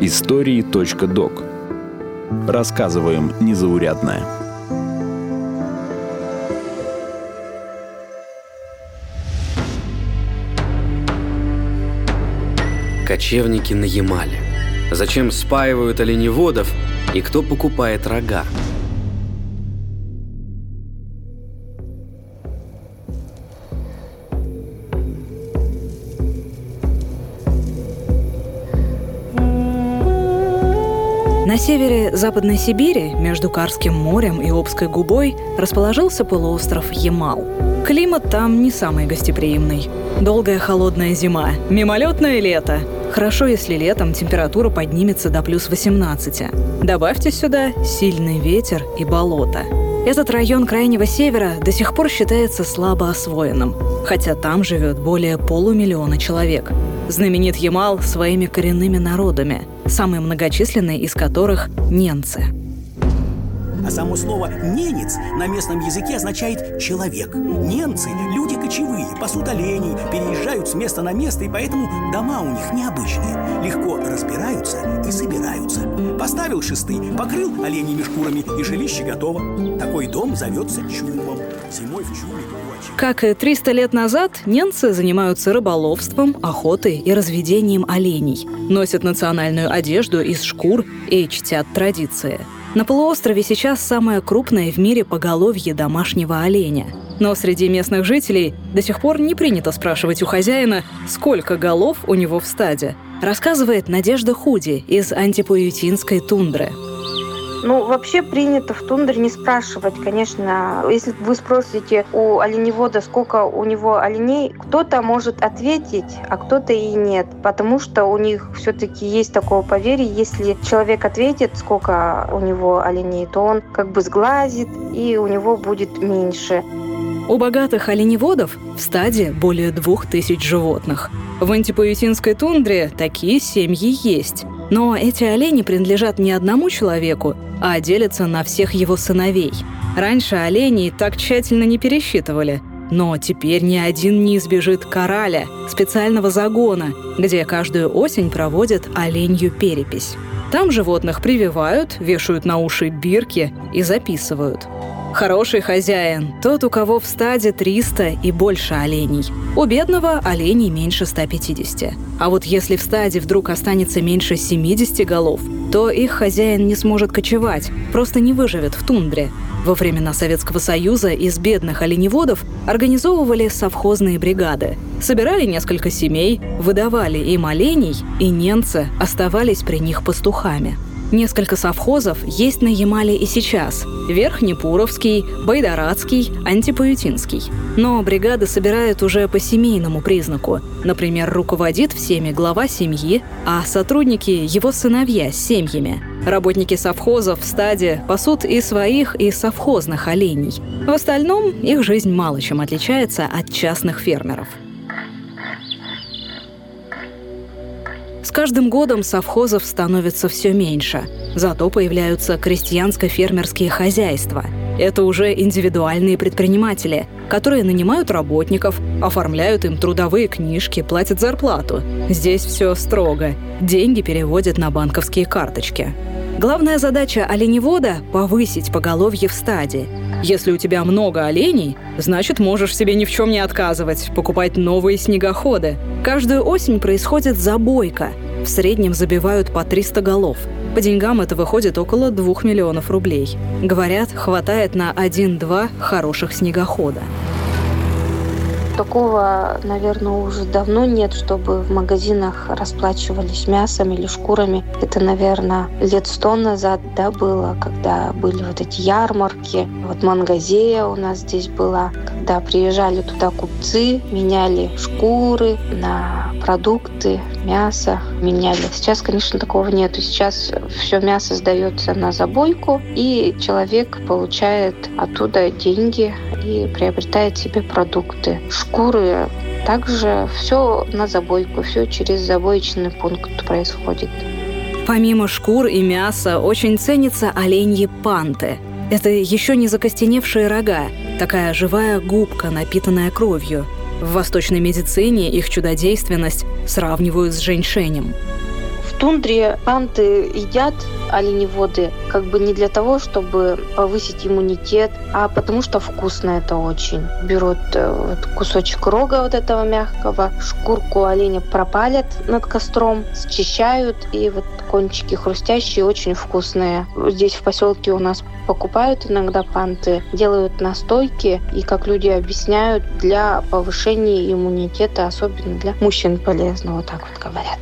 Истории.док Рассказываем незаурядное. Кочевники на Ямале. Зачем спаивают оленеводов и кто покупает рога? Севере Западной Сибири, между Карским морем и Обской губой, расположился полуостров Ямал. Климат там не самый гостеприимный. Долгая холодная зима, мимолетное лето. Хорошо, если летом температура поднимется до плюс 18. Добавьте сюда сильный ветер и болото. Этот район Крайнего Севера до сих пор считается слабо освоенным, хотя там живет более полумиллиона человек. Знаменит Ямал своими коренными народами, самые многочисленные из которых – ненцы. А само слово «ненец» на местном языке означает «человек». Немцы – люди кочевые, пасут оленей, переезжают с места на место, и поэтому дома у них необычные. Легко разбираются и собираются. Поставил шесты, покрыл оленями шкурами, и жилище готово. Такой дом зовется чумом. Зимой в чуме как и 300 лет назад, ненцы занимаются рыболовством, охотой и разведением оленей, носят национальную одежду из шкур и чтят традиции – на полуострове сейчас самое крупное в мире поголовье домашнего оленя. Но среди местных жителей до сих пор не принято спрашивать у хозяина, сколько голов у него в стаде, рассказывает Надежда Худи из антипуютинской тундры. Ну, вообще принято в тундре не спрашивать, конечно. Если вы спросите у оленевода, сколько у него оленей, кто-то может ответить, а кто-то и нет. Потому что у них все-таки есть такое поверье, если человек ответит, сколько у него оленей, то он как бы сглазит, и у него будет меньше. У богатых оленеводов в стаде более двух тысяч животных. В антипоютинской тундре такие семьи есть. Но эти олени принадлежат не одному человеку, а делятся на всех его сыновей. Раньше оленей так тщательно не пересчитывали, но теперь ни один не избежит кораля, специального загона, где каждую осень проводят оленью перепись. Там животных прививают, вешают на уши бирки и записывают. Хороший хозяин – тот, у кого в стаде 300 и больше оленей. У бедного оленей меньше 150. А вот если в стаде вдруг останется меньше 70 голов, то их хозяин не сможет кочевать, просто не выживет в тундре. Во времена Советского Союза из бедных оленеводов организовывали совхозные бригады. Собирали несколько семей, выдавали им оленей, и немцы оставались при них пастухами. Несколько совхозов есть на Ямале и сейчас. Верхнепуровский, Байдарадский, Антипаютинский. Но бригады собирают уже по семейному признаку. Например, руководит всеми глава семьи, а сотрудники – его сыновья с семьями. Работники совхозов в стаде пасут и своих, и совхозных оленей. В остальном их жизнь мало чем отличается от частных фермеров – каждым годом совхозов становится все меньше. Зато появляются крестьянско-фермерские хозяйства. Это уже индивидуальные предприниматели, которые нанимают работников, оформляют им трудовые книжки, платят зарплату. Здесь все строго. Деньги переводят на банковские карточки. Главная задача оленевода – повысить поголовье в стаде. Если у тебя много оленей, значит, можешь себе ни в чем не отказывать, покупать новые снегоходы. Каждую осень происходит забойка – в среднем забивают по 300 голов. По деньгам это выходит около 2 миллионов рублей. Говорят, хватает на 1-2 хороших снегохода. Такого, наверное, уже давно нет, чтобы в магазинах расплачивались мясом или шкурами. Это, наверное, лет сто назад да, было, когда были вот эти ярмарки. Вот Мангазея у нас здесь была, когда приезжали туда купцы, меняли шкуры на продукты, мясо меняли. Сейчас, конечно, такого нету. Сейчас все мясо сдается на забойку, и человек получает оттуда деньги и приобретает себе продукты шкуры. Также все на забойку, все через забоечный пункт происходит. Помимо шкур и мяса очень ценятся оленьи панты. Это еще не закостеневшие рога, такая живая губка, напитанная кровью. В восточной медицине их чудодейственность сравнивают с женьшенем. Тундре панты едят оленеводы как бы не для того, чтобы повысить иммунитет, а потому что вкусно это очень. Берут э, вот, кусочек рога вот этого мягкого, шкурку оленя пропалят над костром, счищают, и вот кончики хрустящие, очень вкусные. Здесь в поселке у нас покупают иногда панты, делают настойки, и, как люди объясняют, для повышения иммунитета, особенно для мужчин полезно, вот так вот говорят.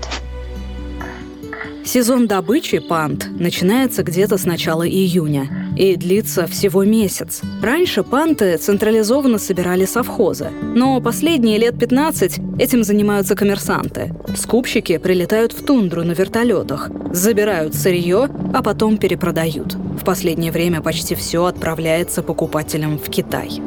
Сезон добычи пант начинается где-то с начала июня и длится всего месяц. Раньше панты централизованно собирали совхозы, но последние лет 15 этим занимаются коммерсанты. Скупщики прилетают в тундру на вертолетах, забирают сырье, а потом перепродают. В последнее время почти все отправляется покупателям в Китай.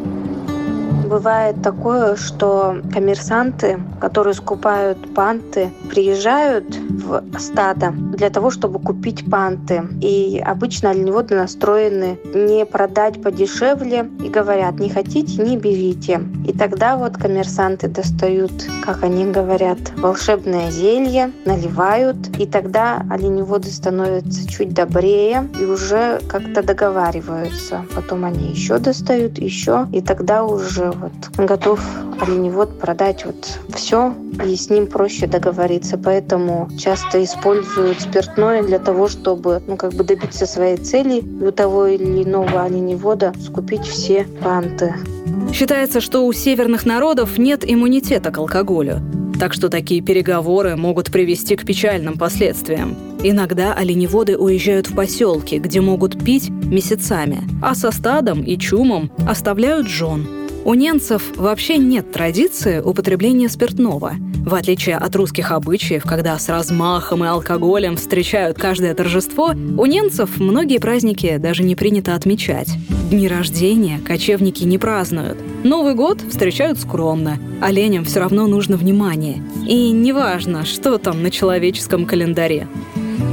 Бывает такое, что коммерсанты, которые скупают панты, приезжают в стадо для того, чтобы купить панты. И обычно оленеводы настроены не продать подешевле и говорят, не хотите, не берите. И тогда вот коммерсанты достают, как они говорят, волшебное зелье, наливают, и тогда оленеводы становятся чуть добрее и уже как-то договариваются. Потом они еще достают, еще, и тогда уже вот готов оленевод продать вот все, и с ним проще договориться. Поэтому часто используют спиртное для того, чтобы ну, как бы добиться своей цели и у того или иного оленевода скупить все панты. Считается, что у северных народов нет иммунитета к алкоголю. Так что такие переговоры могут привести к печальным последствиям. Иногда оленеводы уезжают в поселки, где могут пить месяцами, а со стадом и чумом оставляют жен – у немцев вообще нет традиции употребления спиртного. В отличие от русских обычаев, когда с размахом и алкоголем встречают каждое торжество, у немцев многие праздники даже не принято отмечать. Дни рождения кочевники не празднуют. Новый год встречают скромно. Оленям все равно нужно внимание. И неважно, что там на человеческом календаре.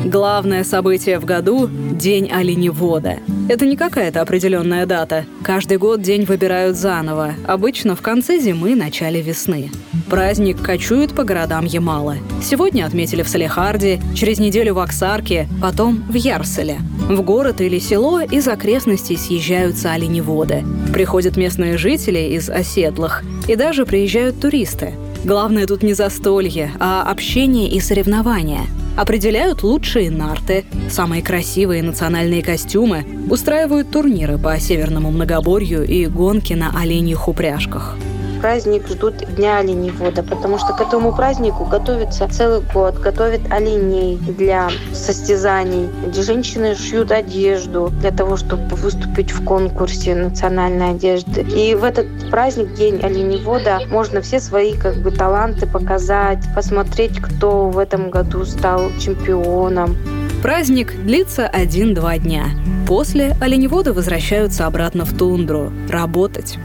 Главное событие в году – День оленевода. Это не какая-то определенная дата. Каждый год день выбирают заново, обычно в конце зимы, начале весны. Праздник кочует по городам Ямала. Сегодня отметили в Салехарде, через неделю в Оксарке, потом в Ярселе. В город или село из окрестностей съезжаются оленеводы. Приходят местные жители из оседлых. И даже приезжают туристы. Главное тут не застолье, а общение и соревнования. Определяют лучшие нарты, самые красивые национальные костюмы, устраивают турниры по северному многоборью и гонки на оленьих упряжках праздник ждут Дня оленевода, потому что к этому празднику готовится целый год, готовят оленей для состязаний, где женщины шьют одежду для того, чтобы выступить в конкурсе национальной одежды. И в этот праздник, День оленевода, можно все свои как бы таланты показать, посмотреть, кто в этом году стал чемпионом. Праздник длится один-два дня. После оленеводы возвращаются обратно в тундру работать.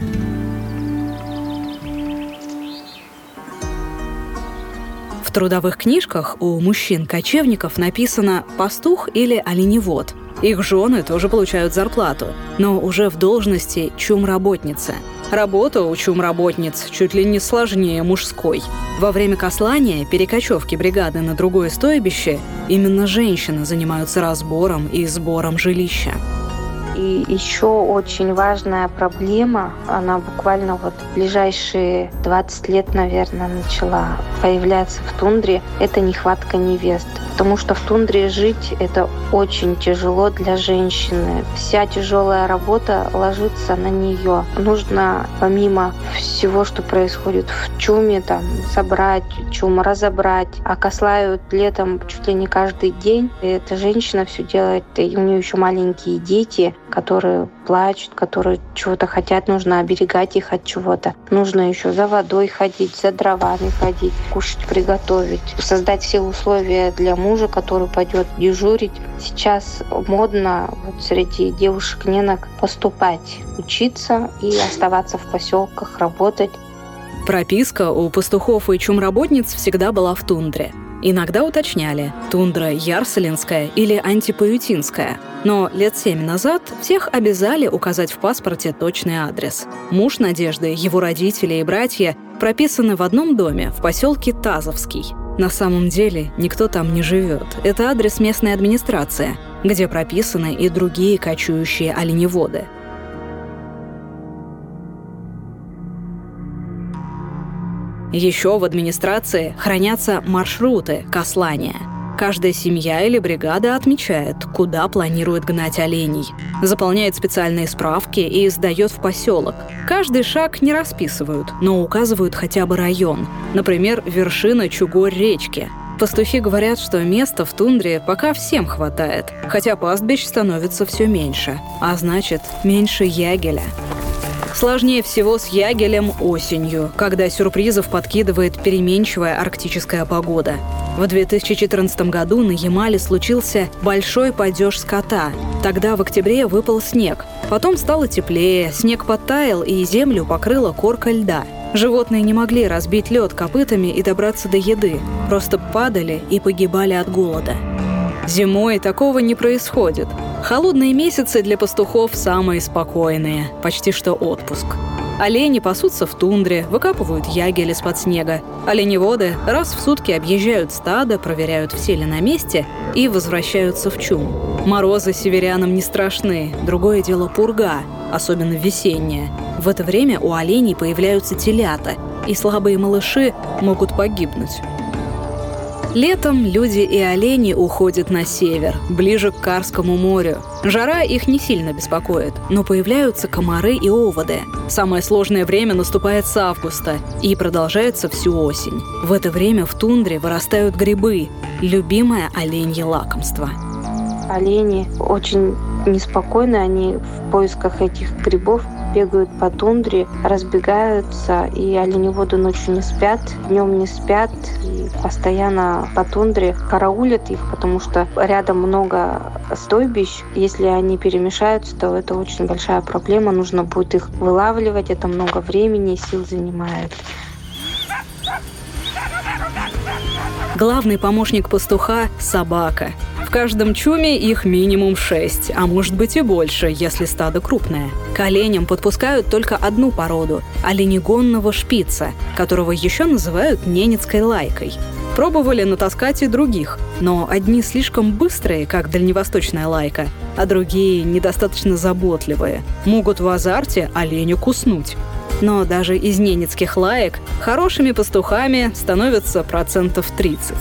В трудовых книжках у мужчин-кочевников написано «пастух» или «оленевод». Их жены тоже получают зарплату, но уже в должности чум-работницы. Работа у чум-работниц чуть ли не сложнее мужской. Во время кослания, перекочевки бригады на другое стойбище, именно женщины занимаются разбором и сбором жилища. И еще очень важная проблема, она буквально вот в ближайшие 20 лет, наверное, начала появляться в тундре, это нехватка невест. Потому что в тундре жить это очень тяжело для женщины. Вся тяжелая работа ложится на нее. Нужно помимо всего, что происходит в чуме, там, собрать чум, разобрать, а кослают летом чуть ли не каждый день. И эта женщина все делает, и у нее еще маленькие дети, которые плачут, которые чего-то хотят, нужно оберегать их от чего-то. Нужно еще за водой ходить, за дровами ходить, кушать, приготовить, создать все условия для мужа, который пойдет дежурить. Сейчас модно вот среди девушек-ненок поступать, учиться и оставаться в поселках, работать. Прописка у пастухов и чумработниц всегда была в тундре. Иногда уточняли, тундра Ярселинская или антипаютинская. Но лет семь назад всех обязали указать в паспорте точный адрес. Муж Надежды, его родители и братья прописаны в одном доме в поселке Тазовский. На самом деле никто там не живет. Это адрес местной администрации, где прописаны и другие кочующие оленеводы – Еще в администрации хранятся маршруты кослания. Каждая семья или бригада отмечает, куда планирует гнать оленей. Заполняет специальные справки и сдает в поселок. Каждый шаг не расписывают, но указывают хотя бы район. Например, вершина Чугорь-речки. Пастухи говорят, что места в тундре пока всем хватает, хотя пастбищ становится все меньше, а значит, меньше ягеля. Сложнее всего с ягелем осенью, когда сюрпризов подкидывает переменчивая арктическая погода. В 2014 году на Ямале случился большой падеж скота. Тогда в октябре выпал снег. Потом стало теплее, снег подтаял и землю покрыла корка льда. Животные не могли разбить лед копытами и добраться до еды, просто падали и погибали от голода. Зимой такого не происходит. Холодные месяцы для пастухов самые спокойные, почти что отпуск. Олени пасутся в тундре, выкапывают ягель из-под снега. Оленеводы раз в сутки объезжают стадо, проверяют, все ли на месте, и возвращаются в чум. Морозы северянам не страшны, другое дело пурга, особенно весенняя. В это время у оленей появляются телята, и слабые малыши могут погибнуть. Летом люди и олени уходят на север, ближе к Карскому морю. Жара их не сильно беспокоит, но появляются комары и оводы. Самое сложное время наступает с августа и продолжается всю осень. В это время в тундре вырастают грибы – любимое оленье лакомство. Олени очень неспокойны, они в поисках этих грибов бегают по тундре, разбегаются, и оленеводы ночью не спят, днем не спят, постоянно по тундре караулят их, потому что рядом много стойбищ. Если они перемешаются, то это очень большая проблема. Нужно будет их вылавливать, это много времени и сил занимает. Главный помощник пастуха – собака. В каждом чуме их минимум шесть, а может быть и больше, если стадо крупное. К оленям подпускают только одну породу – оленегонного шпица, которого еще называют ненецкой лайкой. Пробовали натаскать и других, но одни слишком быстрые, как дальневосточная лайка, а другие недостаточно заботливые. Могут в азарте оленю куснуть. Но даже из ненецких лаек хорошими пастухами становятся процентов 30.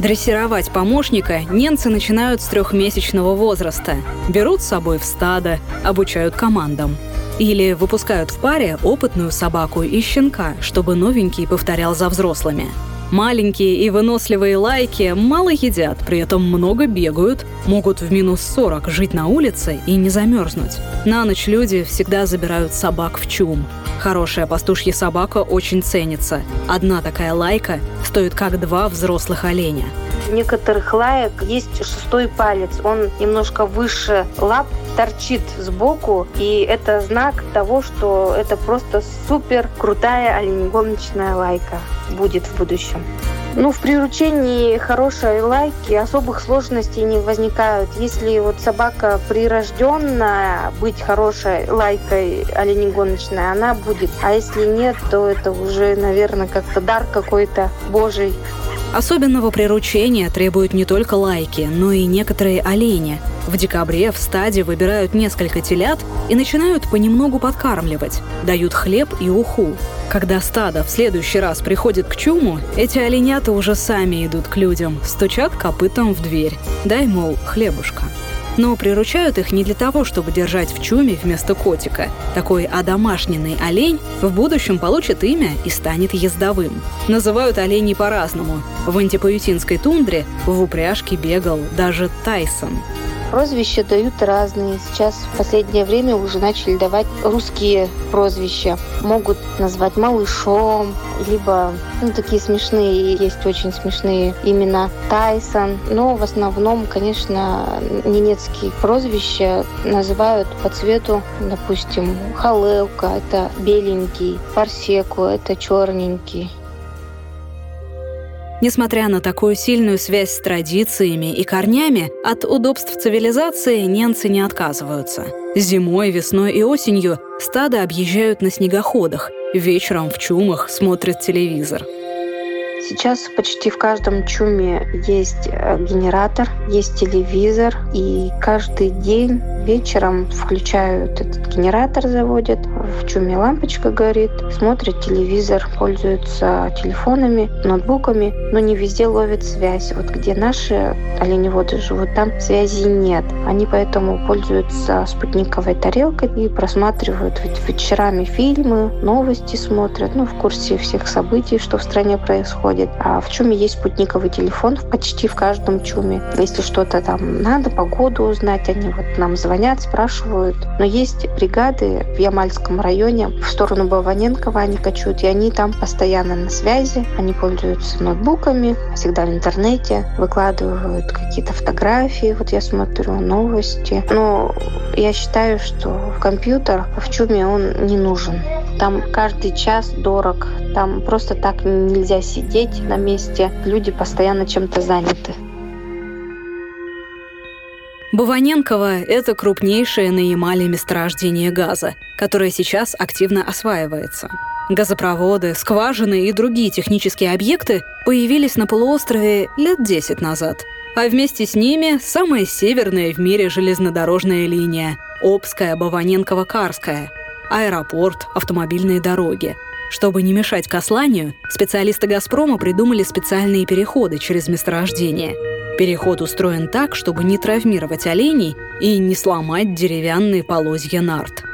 Дрессировать помощника немцы начинают с трехмесячного возраста. Берут с собой в стадо, обучают командам. Или выпускают в паре опытную собаку и щенка, чтобы новенький повторял за взрослыми. Маленькие и выносливые лайки мало едят, при этом много бегают, могут в минус 40 жить на улице и не замерзнуть. На ночь люди всегда забирают собак в чум. Хорошая пастушья собака очень ценится. Одна такая лайка стоит как два взрослых оленя. У некоторых лаек есть шестой палец. Он немножко выше лап, торчит сбоку, и это знак того, что это просто супер крутая оленегоночная лайка будет в будущем. Ну, в приручении хорошей лайки особых сложностей не возникают. Если вот собака прирожденная быть хорошей лайкой оленегоночной, она будет. А если нет, то это уже, наверное, как-то дар какой-то божий. Особенного приручения требуют не только лайки, но и некоторые олени. В декабре в стаде выбирают несколько телят и начинают понемногу подкармливать. Дают хлеб и уху. Когда стадо в следующий раз приходит к чуму, эти оленята уже сами идут к людям, стучат копытом в дверь. Дай, мол, хлебушка. Но приручают их не для того, чтобы держать в чуме вместо котика. Такой одомашненный олень в будущем получит имя и станет ездовым. Называют оленей по-разному. В антипаютинской тундре в упряжке бегал даже Тайсон – Прозвища дают разные. Сейчас в последнее время уже начали давать русские прозвища. Могут назвать малышом, либо ну, такие смешные, есть очень смешные имена Тайсон. Но в основном, конечно, немецкие прозвища называют по цвету, допустим, Халелка, это беленький, Парсеку, это черненький. Несмотря на такую сильную связь с традициями и корнями, от удобств цивилизации немцы не отказываются. Зимой, весной и осенью стадо объезжают на снегоходах, вечером в чумах смотрят телевизор. Сейчас почти в каждом чуме есть э, генератор, есть телевизор, и каждый день вечером включают этот генератор, заводят, в чуме лампочка горит, смотрят телевизор, пользуются телефонами, ноутбуками, но не везде ловят связь. Вот где наши оленеводы живут, там связи нет. Они поэтому пользуются спутниковой тарелкой и просматривают вечерами фильмы, новости смотрят, ну, в курсе всех событий, что в стране происходит. А в чуме есть спутниковый телефон почти в каждом чуме. Если что-то там надо, погоду узнать, они вот нам звонят, спрашивают. Но есть бригады в Ямальском районе в сторону Баваненкова они кочуют, и они там постоянно на связи, они пользуются ноутбуками, всегда в интернете, выкладывают какие-то фотографии, вот я смотрю, новости. Но я считаю, что компьютер в чуме он не нужен. Там каждый час дорог, там просто так нельзя сидеть на месте, люди постоянно чем-то заняты. Баваненково – это крупнейшее на Ямале месторождение газа, которое сейчас активно осваивается. Газопроводы, скважины и другие технические объекты появились на полуострове лет 10 назад. А вместе с ними самая северная в мире железнодорожная линия – Обская, Баваненково-Карская, аэропорт, автомобильные дороги. Чтобы не мешать косланию, специалисты «Газпрома» придумали специальные переходы через месторождение – Переход устроен так, чтобы не травмировать оленей и не сломать деревянные полозья нарт.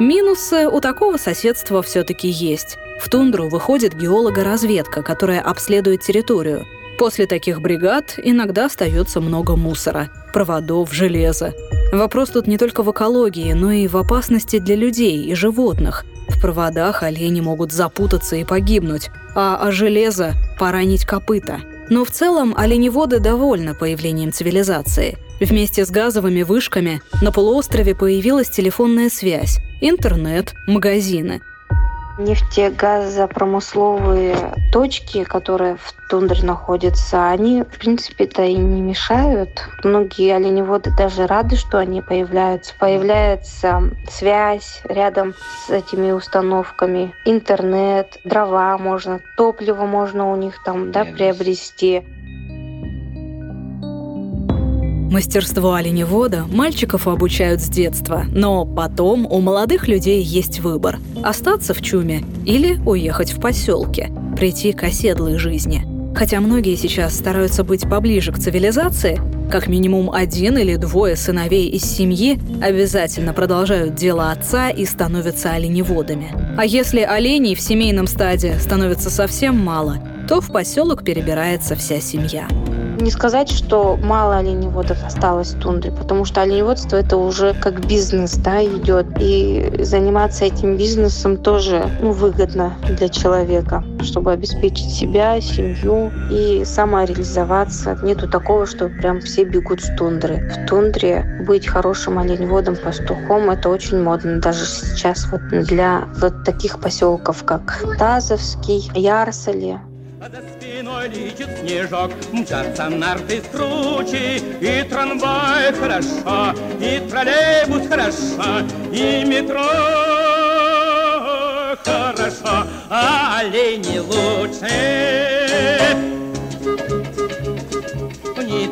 Минусы у такого соседства все-таки есть. В тундру выходит геолога-разведка, которая обследует территорию. После таких бригад иногда остается много мусора, проводов, железа. Вопрос тут не только в экологии, но и в опасности для людей и животных. В проводах олени могут запутаться и погибнуть, а о железо – поранить копыта – но в целом оленеводы довольны появлением цивилизации. Вместе с газовыми вышками на полуострове появилась телефонная связь, интернет, магазины нефтегазопромысловые точки, которые в тундре находятся, они, в принципе-то, и не мешают. Многие оленеводы даже рады, что они появляются. Появляется связь рядом с этими установками, интернет, дрова можно, топливо можно у них там да, приобрести. Мастерство оленевода мальчиков обучают с детства, но потом у молодых людей есть выбор – остаться в чуме или уехать в поселке, прийти к оседлой жизни. Хотя многие сейчас стараются быть поближе к цивилизации, как минимум один или двое сыновей из семьи обязательно продолжают дело отца и становятся оленеводами. А если оленей в семейном стаде становится совсем мало, то в поселок перебирается вся семья. Не сказать, что мало оленеводов осталось в тундре, потому что оленеводство это уже как бизнес да, идет. И заниматься этим бизнесом тоже ну, выгодно для человека, чтобы обеспечить себя, семью и самореализоваться. Нету такого, что прям все бегут с тундры. В тундре быть хорошим оленеводом, пастухом – это очень модно. Даже сейчас вот для вот таких поселков, как Тазовский, Ярсали, летит снежок, мчатся нарты с кручи, и трамвай хорошо, и троллейбус хорошо, и метро хорошо, а олени лучше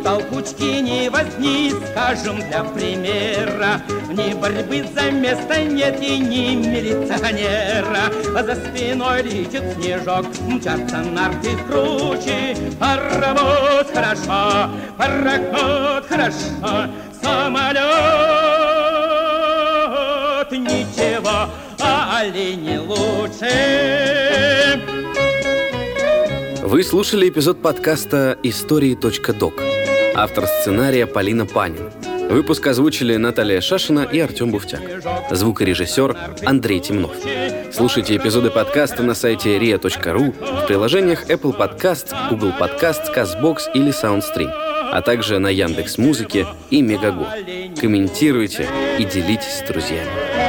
толкучки, ни возни, скажем для примера. Ни борьбы за место нет и ни милиционера. За спиной летит снежок, мчатся нарты круче. Паровоз хорошо, пароход хорошо, самолет ничего, а олени лучше. Вы слушали эпизод подкаста «Истории.док». Автор сценария Полина Панин. Выпуск озвучили Наталья Шашина и Артем Буфтяк. Звукорежиссер Андрей Темнов. Слушайте эпизоды подкаста на сайте ria.ru, в приложениях Apple Podcast, Google Podcast, CastBox или SoundStream, а также на Яндекс Музыке и Мегаго. Комментируйте и делитесь с друзьями.